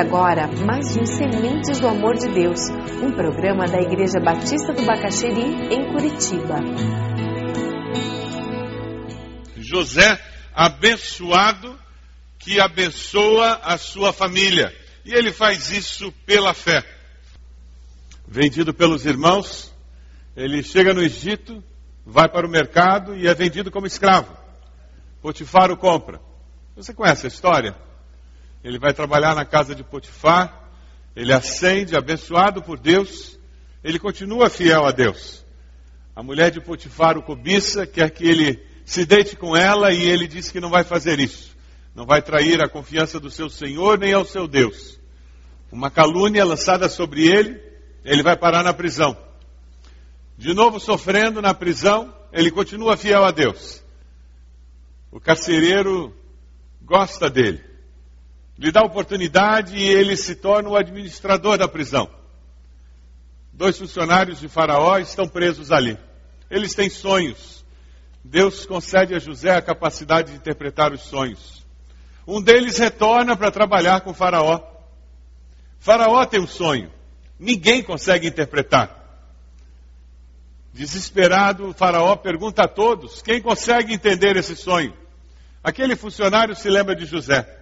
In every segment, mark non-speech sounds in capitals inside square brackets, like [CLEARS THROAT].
Agora mais um Sementes do Amor de Deus, um programa da Igreja Batista do Bacaxeri, em Curitiba. José, abençoado, que abençoa a sua família. E ele faz isso pela fé. Vendido pelos irmãos, ele chega no Egito, vai para o mercado e é vendido como escravo. Potifar o compra. Você conhece a história? Ele vai trabalhar na casa de Potifar, ele ascende, abençoado por Deus, ele continua fiel a Deus. A mulher de Potifar o cobiça, quer que ele se deite com ela e ele diz que não vai fazer isso. Não vai trair a confiança do seu Senhor nem ao seu Deus. Uma calúnia lançada sobre ele, ele vai parar na prisão. De novo sofrendo na prisão, ele continua fiel a Deus. O carcereiro gosta dele lhe dá oportunidade e ele se torna o administrador da prisão. Dois funcionários de Faraó estão presos ali. Eles têm sonhos. Deus concede a José a capacidade de interpretar os sonhos. Um deles retorna para trabalhar com Faraó. Faraó tem um sonho. Ninguém consegue interpretar. Desesperado, Faraó pergunta a todos: quem consegue entender esse sonho? Aquele funcionário se lembra de José.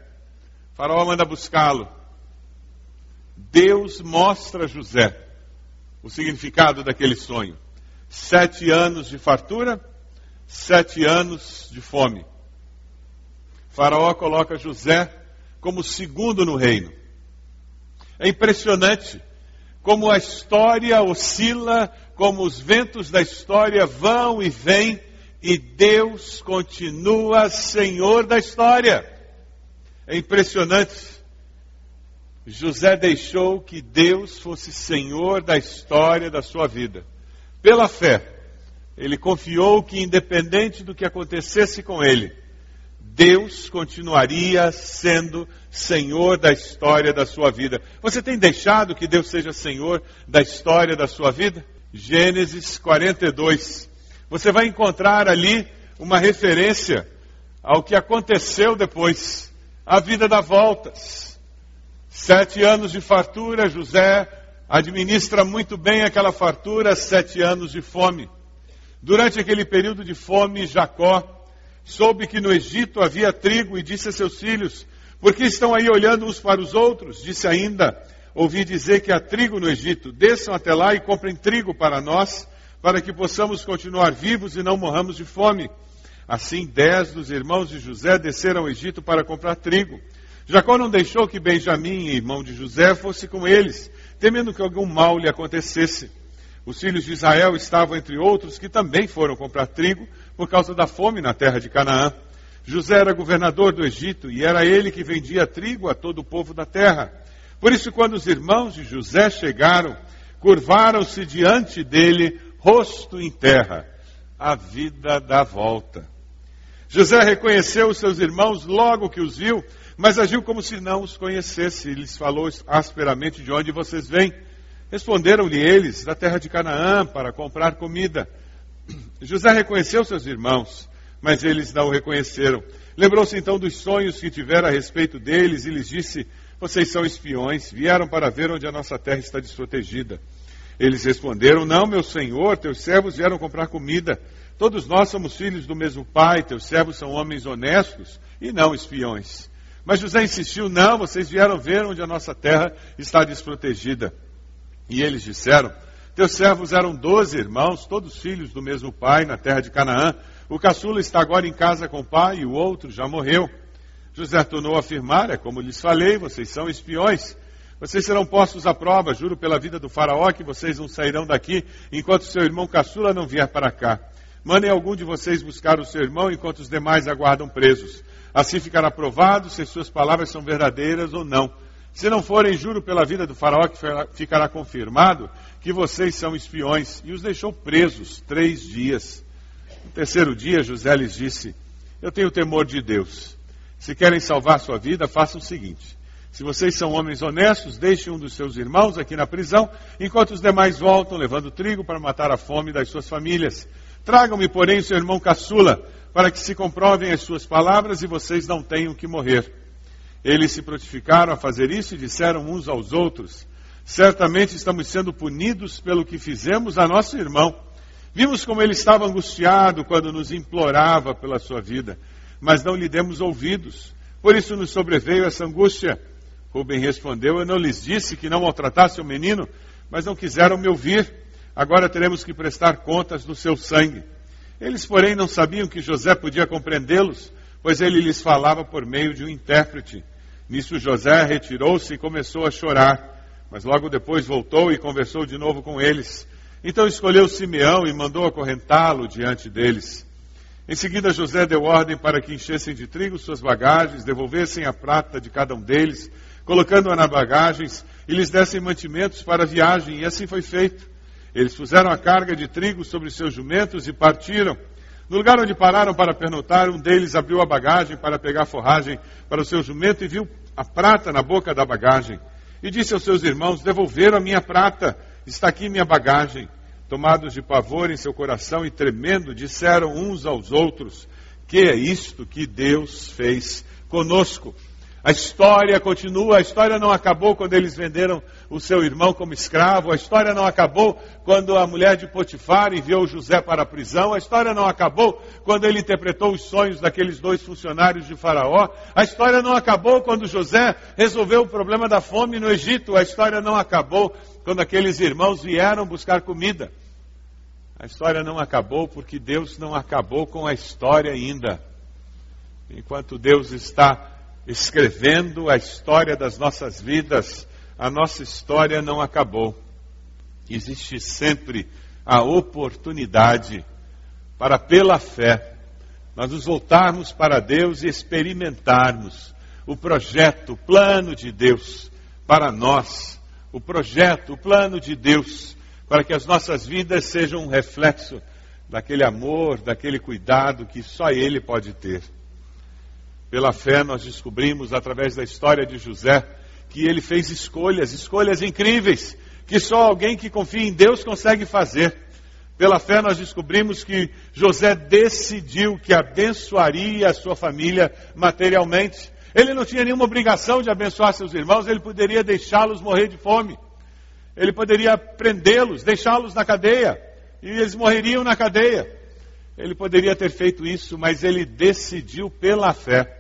Faraó manda buscá-lo. Deus mostra a José o significado daquele sonho. Sete anos de fartura, sete anos de fome. Faraó coloca José como segundo no reino. É impressionante como a história oscila, como os ventos da história vão e vêm, e Deus continua Senhor da história. É impressionante. José deixou que Deus fosse senhor da história da sua vida. Pela fé, ele confiou que, independente do que acontecesse com ele, Deus continuaria sendo senhor da história da sua vida. Você tem deixado que Deus seja senhor da história da sua vida? Gênesis 42. Você vai encontrar ali uma referência ao que aconteceu depois. A vida dá voltas. Sete anos de fartura, José administra muito bem aquela fartura, sete anos de fome. Durante aquele período de fome, Jacó soube que no Egito havia trigo e disse a seus filhos: Por que estão aí olhando uns para os outros? Disse ainda: Ouvi dizer que há trigo no Egito. Desçam até lá e comprem trigo para nós, para que possamos continuar vivos e não morramos de fome. Assim, dez dos irmãos de José desceram ao Egito para comprar trigo. Jacó não deixou que Benjamim, irmão de José, fosse com eles, temendo que algum mal lhe acontecesse. Os filhos de Israel estavam entre outros que também foram comprar trigo por causa da fome na terra de Canaã. José era governador do Egito e era ele que vendia trigo a todo o povo da terra. Por isso, quando os irmãos de José chegaram, curvaram-se diante dele, rosto em terra. A vida dá volta. José reconheceu os seus irmãos logo que os viu, mas agiu como se não os conhecesse e lhes falou asperamente de onde vocês vêm. Responderam-lhe eles, da terra de Canaã, para comprar comida. [CLEARS THROAT] José reconheceu seus irmãos, mas eles não o reconheceram. Lembrou-se então dos sonhos que tivera a respeito deles e lhes disse: Vocês são espiões, vieram para ver onde a nossa terra está desprotegida. Eles responderam: Não, meu senhor, teus servos vieram comprar comida. Todos nós somos filhos do mesmo pai, teus servos são homens honestos e não espiões. Mas José insistiu: Não, vocês vieram ver onde a nossa terra está desprotegida. E eles disseram: Teus servos eram doze irmãos, todos filhos do mesmo pai, na terra de Canaã. O caçula está agora em casa com o pai e o outro já morreu. José tornou a afirmar: É como lhes falei, vocês são espiões. Vocês serão postos à prova, juro pela vida do faraó que vocês não sairão daqui enquanto seu irmão caçula não vier para cá. Mandem algum de vocês buscar o seu irmão enquanto os demais aguardam presos. Assim ficará provado se suas palavras são verdadeiras ou não. Se não forem, juro pela vida do faraó que ficará confirmado que vocês são espiões. E os deixou presos três dias. No terceiro dia, José lhes disse: Eu tenho temor de Deus. Se querem salvar sua vida, façam o seguinte se vocês são homens honestos, deixem um dos seus irmãos aqui na prisão, enquanto os demais voltam levando trigo para matar a fome das suas famílias. Tragam-me, porém, seu irmão caçula, para que se comprovem as suas palavras e vocês não tenham que morrer. Eles se prontificaram a fazer isso e disseram uns aos outros: Certamente estamos sendo punidos pelo que fizemos a nosso irmão. Vimos como ele estava angustiado quando nos implorava pela sua vida, mas não lhe demos ouvidos. Por isso nos sobreveio essa angústia. Rubem respondeu: Eu não lhes disse que não maltratasse o menino, mas não quiseram me ouvir. Agora teremos que prestar contas do seu sangue. Eles, porém, não sabiam que José podia compreendê-los, pois ele lhes falava por meio de um intérprete. Nisso José retirou-se e começou a chorar, mas logo depois voltou e conversou de novo com eles. Então escolheu Simeão e mandou acorrentá-lo diante deles. Em seguida, José deu ordem para que enchessem de trigo suas bagagens, devolvessem a prata de cada um deles, colocando-a na bagagens e lhes dessem mantimentos para a viagem, e assim foi feito. Eles puseram a carga de trigo sobre seus jumentos e partiram. No lugar onde pararam para pernotar, um deles abriu a bagagem para pegar forragem para o seu jumento e viu a prata na boca da bagagem. E disse aos seus irmãos: Devolveram a minha prata, está aqui minha bagagem. Tomados de pavor em seu coração e tremendo, disseram uns aos outros: Que é isto que Deus fez conosco? A história continua, a história não acabou quando eles venderam o seu irmão como escravo, a história não acabou quando a mulher de Potifar enviou José para a prisão, a história não acabou quando ele interpretou os sonhos daqueles dois funcionários de Faraó, a história não acabou quando José resolveu o problema da fome no Egito, a história não acabou quando aqueles irmãos vieram buscar comida. A história não acabou porque Deus não acabou com a história ainda. Enquanto Deus está escrevendo a história das nossas vidas, a nossa história não acabou. Existe sempre a oportunidade para, pela fé, nós nos voltarmos para Deus e experimentarmos o projeto, o plano de Deus para nós, o projeto, o plano de Deus, para que as nossas vidas sejam um reflexo daquele amor, daquele cuidado que só Ele pode ter. Pela fé, nós descobrimos, através da história de José, que ele fez escolhas, escolhas incríveis, que só alguém que confia em Deus consegue fazer. Pela fé, nós descobrimos que José decidiu que abençoaria a sua família materialmente. Ele não tinha nenhuma obrigação de abençoar seus irmãos, ele poderia deixá-los morrer de fome. Ele poderia prendê-los, deixá-los na cadeia, e eles morreriam na cadeia. Ele poderia ter feito isso, mas ele decidiu pela fé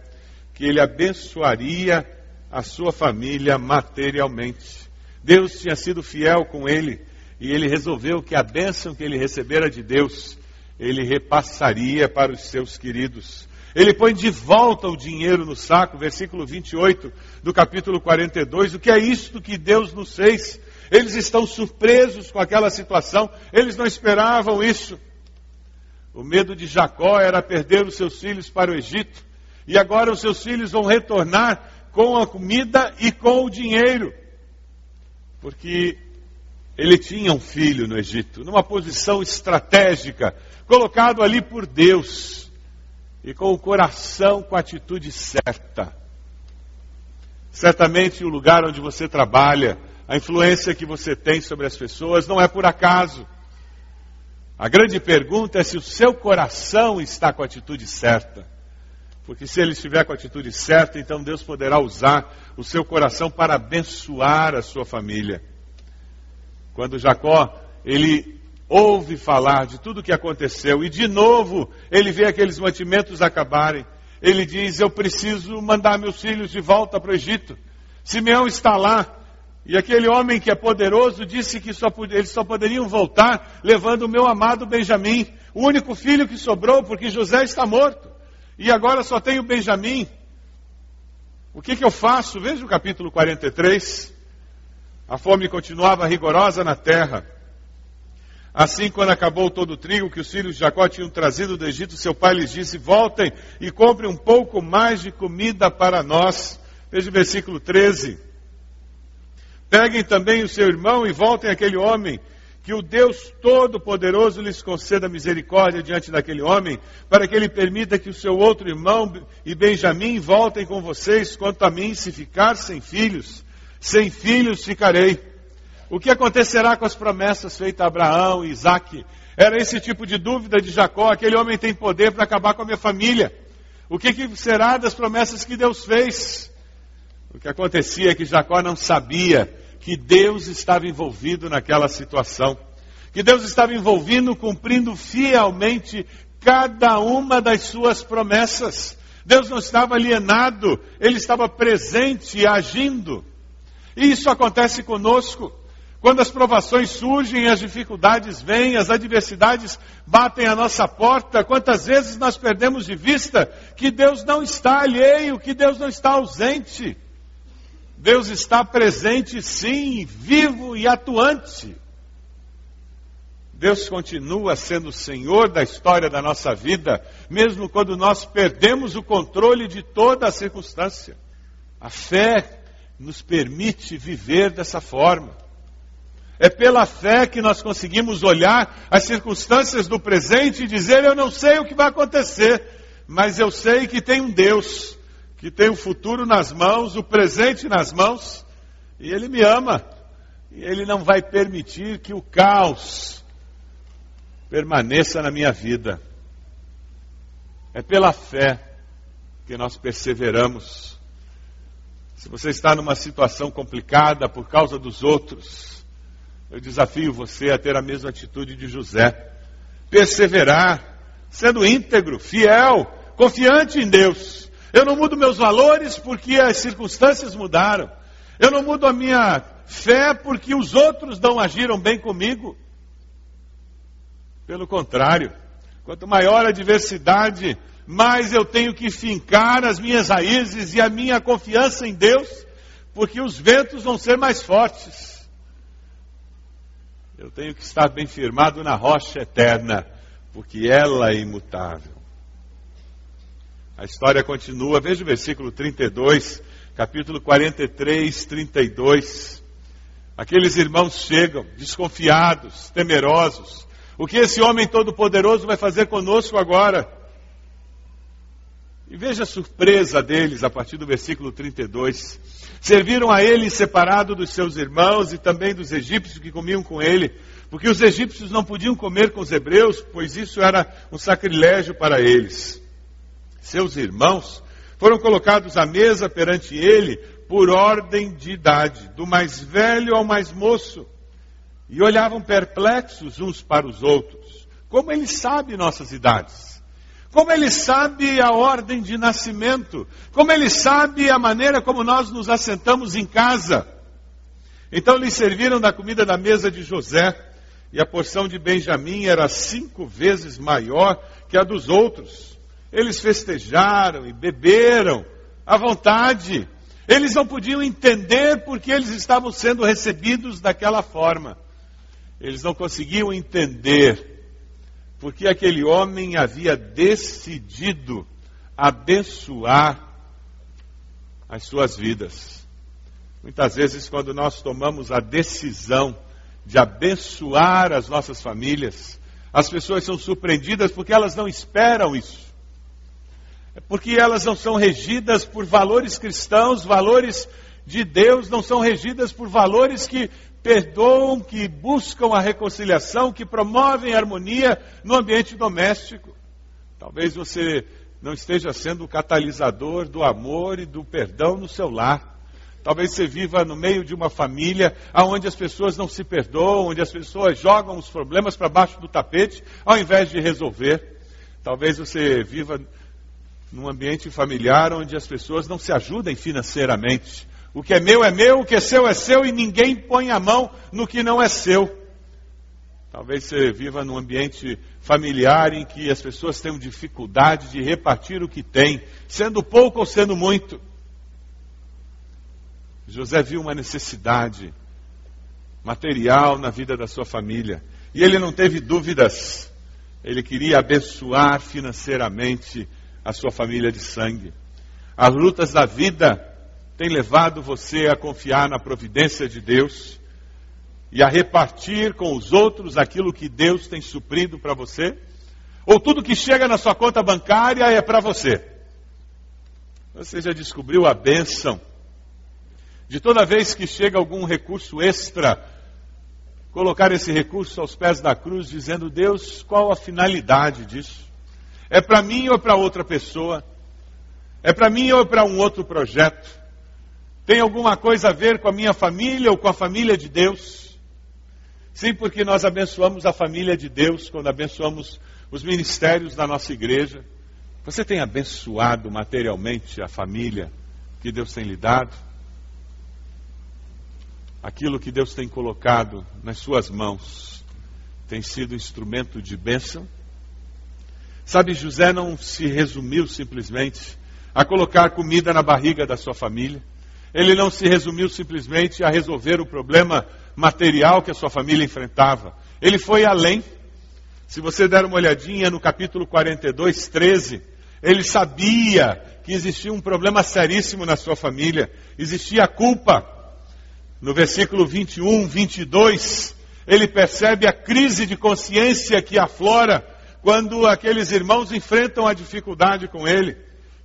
que ele abençoaria a sua família materialmente. Deus tinha sido fiel com ele e ele resolveu que a bênção que ele recebera de Deus, ele repassaria para os seus queridos. Ele põe de volta o dinheiro no saco, versículo 28 do capítulo 42. O que é isto que Deus nos fez? Eles estão surpresos com aquela situação, eles não esperavam isso. O medo de Jacó era perder os seus filhos para o Egito. E agora os seus filhos vão retornar com a comida e com o dinheiro. Porque ele tinha um filho no Egito, numa posição estratégica, colocado ali por Deus, e com o coração com a atitude certa. Certamente o lugar onde você trabalha, a influência que você tem sobre as pessoas não é por acaso. A grande pergunta é se o seu coração está com a atitude certa. Porque se ele estiver com a atitude certa, então Deus poderá usar o seu coração para abençoar a sua família. Quando Jacó, ele ouve falar de tudo o que aconteceu e de novo ele vê aqueles mantimentos acabarem, ele diz: Eu preciso mandar meus filhos de volta para o Egito. Simeão está lá. E aquele homem que é poderoso disse que só, eles só poderiam voltar levando o meu amado Benjamim, o único filho que sobrou, porque José está morto e agora só tenho Benjamim. O que, que eu faço? Veja o capítulo 43. A fome continuava rigorosa na terra. Assim, quando acabou todo o trigo que os filhos de Jacó tinham trazido do Egito, seu pai lhes disse: Voltem e comprem um pouco mais de comida para nós. Veja o versículo 13. Peguem também o seu irmão e voltem aquele homem, que o Deus Todo-Poderoso lhes conceda misericórdia diante daquele homem, para que ele permita que o seu outro irmão e Benjamim voltem com vocês. Quanto a mim, se ficar sem filhos, sem filhos ficarei. O que acontecerá com as promessas feitas a Abraão e Isaac? Era esse tipo de dúvida de Jacó. Aquele homem tem poder para acabar com a minha família. O que, que será das promessas que Deus fez? O que acontecia é que Jacó não sabia que Deus estava envolvido naquela situação. Que Deus estava envolvido, cumprindo fielmente cada uma das suas promessas. Deus não estava alienado, ele estava presente e agindo. E isso acontece conosco. Quando as provações surgem, as dificuldades vêm, as adversidades batem à nossa porta, quantas vezes nós perdemos de vista que Deus não está alheio, que Deus não está ausente. Deus está presente, sim, vivo e atuante. Deus continua sendo o Senhor da história da nossa vida, mesmo quando nós perdemos o controle de toda a circunstância. A fé nos permite viver dessa forma. É pela fé que nós conseguimos olhar as circunstâncias do presente e dizer: Eu não sei o que vai acontecer, mas eu sei que tem um Deus, que tem o futuro nas mãos, o presente nas mãos, e Ele me ama, e Ele não vai permitir que o caos permaneça na minha vida. É pela fé que nós perseveramos. Se você está numa situação complicada por causa dos outros, eu desafio você a ter a mesma atitude de José. Perseverar, sendo íntegro, fiel, confiante em Deus. Eu não mudo meus valores porque as circunstâncias mudaram. Eu não mudo a minha fé porque os outros não agiram bem comigo. Pelo contrário, quanto maior a adversidade, mais eu tenho que fincar as minhas raízes e a minha confiança em Deus, porque os ventos vão ser mais fortes. Eu tenho que estar bem firmado na rocha eterna, porque ela é imutável. A história continua, veja o versículo 32, capítulo 43, 32. Aqueles irmãos chegam desconfiados, temerosos. O que esse homem todo-poderoso vai fazer conosco agora? E veja a surpresa deles a partir do versículo 32. Serviram a ele separado dos seus irmãos e também dos egípcios que comiam com ele, porque os egípcios não podiam comer com os hebreus, pois isso era um sacrilégio para eles. Seus irmãos foram colocados à mesa perante ele por ordem de idade, do mais velho ao mais moço, e olhavam perplexos uns para os outros. Como ele sabe nossas idades? Como ele sabe a ordem de nascimento, como ele sabe a maneira como nós nos assentamos em casa. Então lhes serviram da comida da mesa de José, e a porção de Benjamim era cinco vezes maior que a dos outros. Eles festejaram e beberam à vontade. Eles não podiam entender porque eles estavam sendo recebidos daquela forma. Eles não conseguiam entender porque aquele homem havia decidido abençoar as suas vidas. Muitas vezes, quando nós tomamos a decisão de abençoar as nossas famílias, as pessoas são surpreendidas porque elas não esperam isso. É porque elas não são regidas por valores cristãos, valores de Deus, não são regidas por valores que perdoam, que buscam a reconciliação, que promovem a harmonia no ambiente doméstico. Talvez você não esteja sendo o catalisador do amor e do perdão no seu lar. Talvez você viva no meio de uma família onde as pessoas não se perdoam, onde as pessoas jogam os problemas para baixo do tapete ao invés de resolver. Talvez você viva num ambiente familiar onde as pessoas não se ajudem financeiramente, o que é meu é meu, o que é seu é seu e ninguém põe a mão no que não é seu. Talvez você viva num ambiente familiar em que as pessoas tenham dificuldade de repartir o que tem, sendo pouco ou sendo muito. José viu uma necessidade material na vida da sua família. E ele não teve dúvidas. Ele queria abençoar financeiramente a sua família de sangue. As lutas da vida têm levado você a confiar na providência de Deus e a repartir com os outros aquilo que Deus tem suprido para você? Ou tudo que chega na sua conta bancária é para você? Você já descobriu a bênção de toda vez que chega algum recurso extra, colocar esse recurso aos pés da cruz, dizendo: Deus, qual a finalidade disso? É para mim ou para outra pessoa? É para mim ou para um outro projeto? Tem alguma coisa a ver com a minha família ou com a família de Deus? Sim, porque nós abençoamos a família de Deus quando abençoamos os ministérios da nossa igreja. Você tem abençoado materialmente a família que Deus tem lhe dado? Aquilo que Deus tem colocado nas suas mãos tem sido instrumento de bênção? Sabe, José não se resumiu simplesmente a colocar comida na barriga da sua família. Ele não se resumiu simplesmente a resolver o problema material que a sua família enfrentava. Ele foi além. Se você der uma olhadinha no capítulo 42, 13, ele sabia que existia um problema seríssimo na sua família, existia culpa. No versículo 21, 22, ele percebe a crise de consciência que aflora quando aqueles irmãos enfrentam a dificuldade com ele.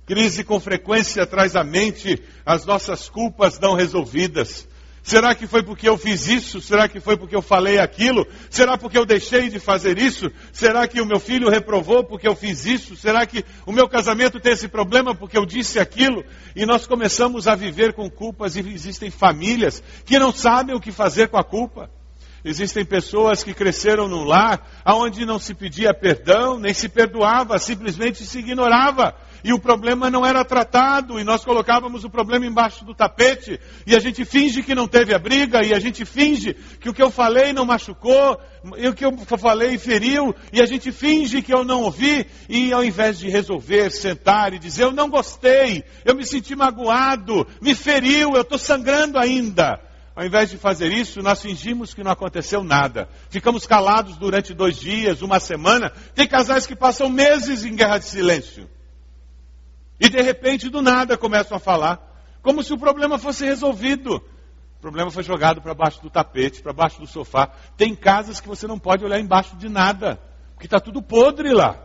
Crise com frequência traz à mente as nossas culpas não resolvidas. Será que foi porque eu fiz isso? Será que foi porque eu falei aquilo? Será porque eu deixei de fazer isso? Será que o meu filho reprovou porque eu fiz isso? Será que o meu casamento tem esse problema porque eu disse aquilo? E nós começamos a viver com culpas e existem famílias que não sabem o que fazer com a culpa. Existem pessoas que cresceram num lar onde não se pedia perdão, nem se perdoava, simplesmente se ignorava. E o problema não era tratado, e nós colocávamos o problema embaixo do tapete, e a gente finge que não teve a briga, e a gente finge que o que eu falei não machucou, e o que eu falei feriu, e a gente finge que eu não ouvi, e ao invés de resolver, sentar e dizer, eu não gostei, eu me senti magoado, me feriu, eu estou sangrando ainda. Ao invés de fazer isso, nós fingimos que não aconteceu nada. Ficamos calados durante dois dias, uma semana. Tem casais que passam meses em guerra de silêncio. E de repente, do nada, começam a falar, como se o problema fosse resolvido. O problema foi jogado para baixo do tapete, para baixo do sofá. Tem casas que você não pode olhar embaixo de nada, porque está tudo podre lá.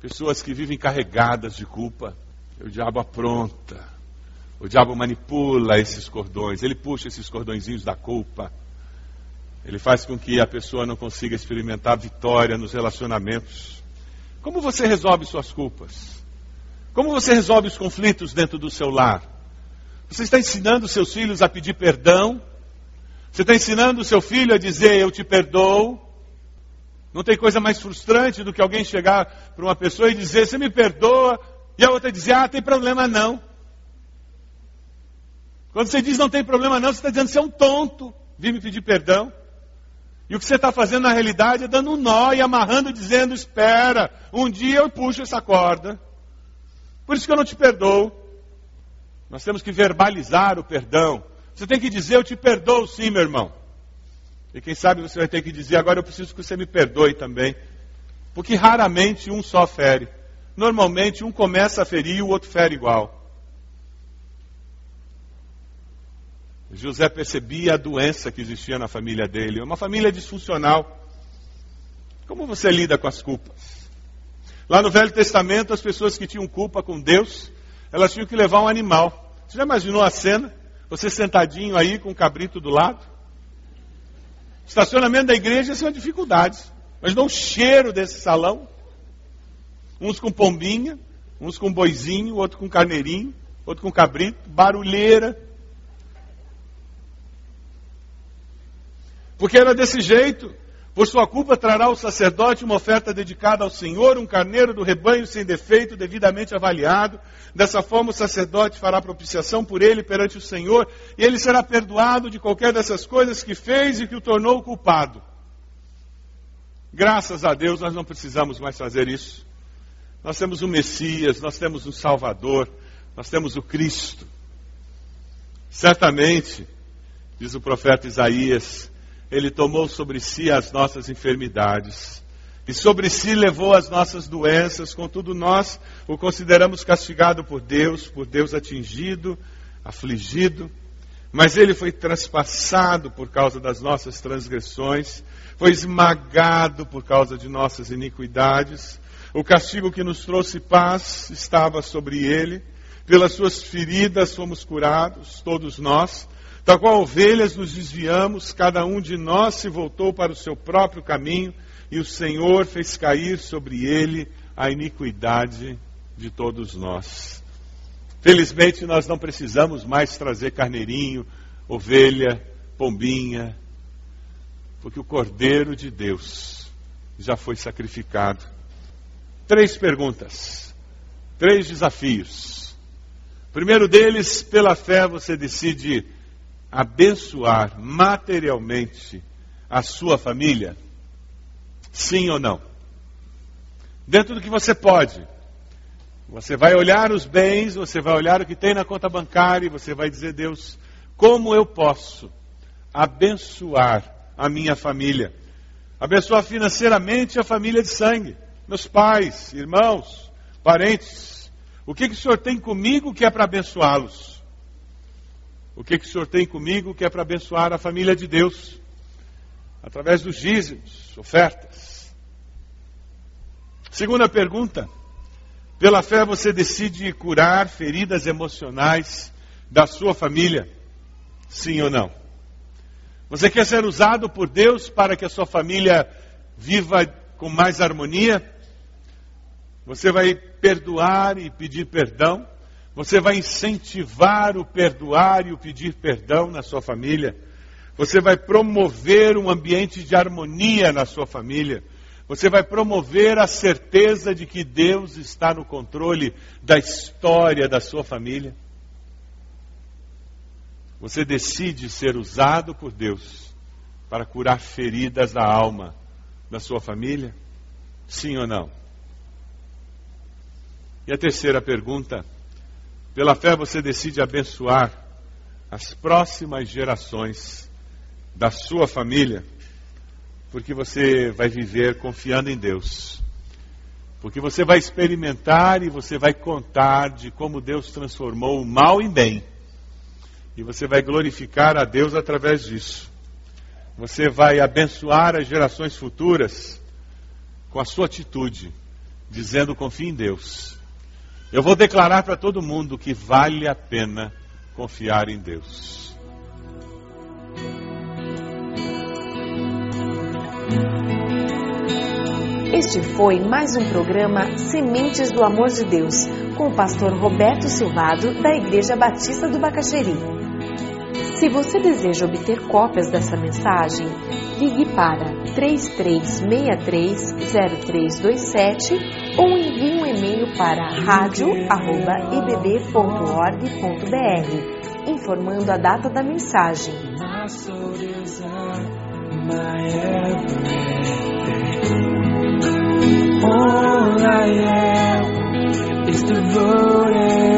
Pessoas que vivem carregadas de culpa. O diabo apronta. O diabo manipula esses cordões. Ele puxa esses cordõezinhos da culpa. Ele faz com que a pessoa não consiga experimentar vitória nos relacionamentos. Como você resolve suas culpas? Como você resolve os conflitos dentro do seu lar? Você está ensinando seus filhos a pedir perdão? Você está ensinando seu filho a dizer eu te perdoo? Não tem coisa mais frustrante do que alguém chegar para uma pessoa e dizer você me perdoa e a outra dizer ah, tem problema não. Quando você diz não tem problema não, você está dizendo você é um tonto, vim me pedir perdão. E o que você está fazendo na realidade é dando um nó e amarrando, dizendo: espera, um dia eu puxo essa corda. Por isso que eu não te perdoo. Nós temos que verbalizar o perdão. Você tem que dizer, eu te perdoo sim, meu irmão. E quem sabe você vai ter que dizer, agora eu preciso que você me perdoe também. Porque raramente um só fere. Normalmente um começa a ferir e o outro fere igual. José percebia a doença que existia na família dele. Uma família disfuncional. Como você lida com as culpas? Lá no Velho Testamento, as pessoas que tinham culpa com Deus, elas tinham que levar um animal. Você já imaginou a cena? Você sentadinho aí com um cabrito do lado? Estacionamento da igreja são dificuldades. Mas não o cheiro desse salão. Uns com pombinha, uns com boizinho, outro com carneirinho, outro com cabrito, barulheira. Porque era desse jeito. Por sua culpa trará o sacerdote uma oferta dedicada ao Senhor, um carneiro do rebanho sem defeito, devidamente avaliado. Dessa forma, o sacerdote fará propiciação por ele perante o Senhor, e ele será perdoado de qualquer dessas coisas que fez e que o tornou culpado. Graças a Deus, nós não precisamos mais fazer isso. Nós temos o Messias, nós temos o Salvador, nós temos o Cristo. Certamente, diz o profeta Isaías, ele tomou sobre si as nossas enfermidades. E sobre si levou as nossas doenças, contudo nós o consideramos castigado por Deus, por Deus atingido, afligido. Mas ele foi transpassado por causa das nossas transgressões, foi esmagado por causa de nossas iniquidades. O castigo que nos trouxe paz estava sobre ele. Pelas suas feridas fomos curados, todos nós. Tal qual ovelhas nos desviamos, cada um de nós se voltou para o seu próprio caminho, e o Senhor fez cair sobre ele a iniquidade de todos nós. Felizmente, nós não precisamos mais trazer carneirinho, ovelha, pombinha, porque o Cordeiro de Deus já foi sacrificado. Três perguntas, três desafios. Primeiro deles, pela fé, você decide abençoar materialmente a sua família? Sim ou não? Dentro do que você pode. Você vai olhar os bens, você vai olhar o que tem na conta bancária e você vai dizer, Deus, como eu posso abençoar a minha família? Abençoar financeiramente a família de sangue, meus pais, irmãos, parentes. O que, que o Senhor tem comigo que é para abençoá-los? O que, que o Senhor tem comigo que é para abençoar a família de Deus, através dos dízimos, ofertas. Segunda pergunta: pela fé você decide curar feridas emocionais da sua família? Sim ou não? Você quer ser usado por Deus para que a sua família viva com mais harmonia? Você vai perdoar e pedir perdão? Você vai incentivar o perdoar e o pedir perdão na sua família. Você vai promover um ambiente de harmonia na sua família. Você vai promover a certeza de que Deus está no controle da história da sua família. Você decide ser usado por Deus para curar feridas da alma da sua família? Sim ou não? E a terceira pergunta pela fé você decide abençoar as próximas gerações da sua família, porque você vai viver confiando em Deus. Porque você vai experimentar e você vai contar de como Deus transformou o mal em bem. E você vai glorificar a Deus através disso. Você vai abençoar as gerações futuras com a sua atitude, dizendo confie em Deus. Eu vou declarar para todo mundo que vale a pena confiar em Deus. Este foi mais um programa Sementes do Amor de Deus, com o pastor Roberto Silvado, da Igreja Batista do Bacaxeri. Se você deseja obter cópias dessa mensagem, ligue para 33630327 para radio@ibb.org.br, informando a data da mensagem. All I am is devoted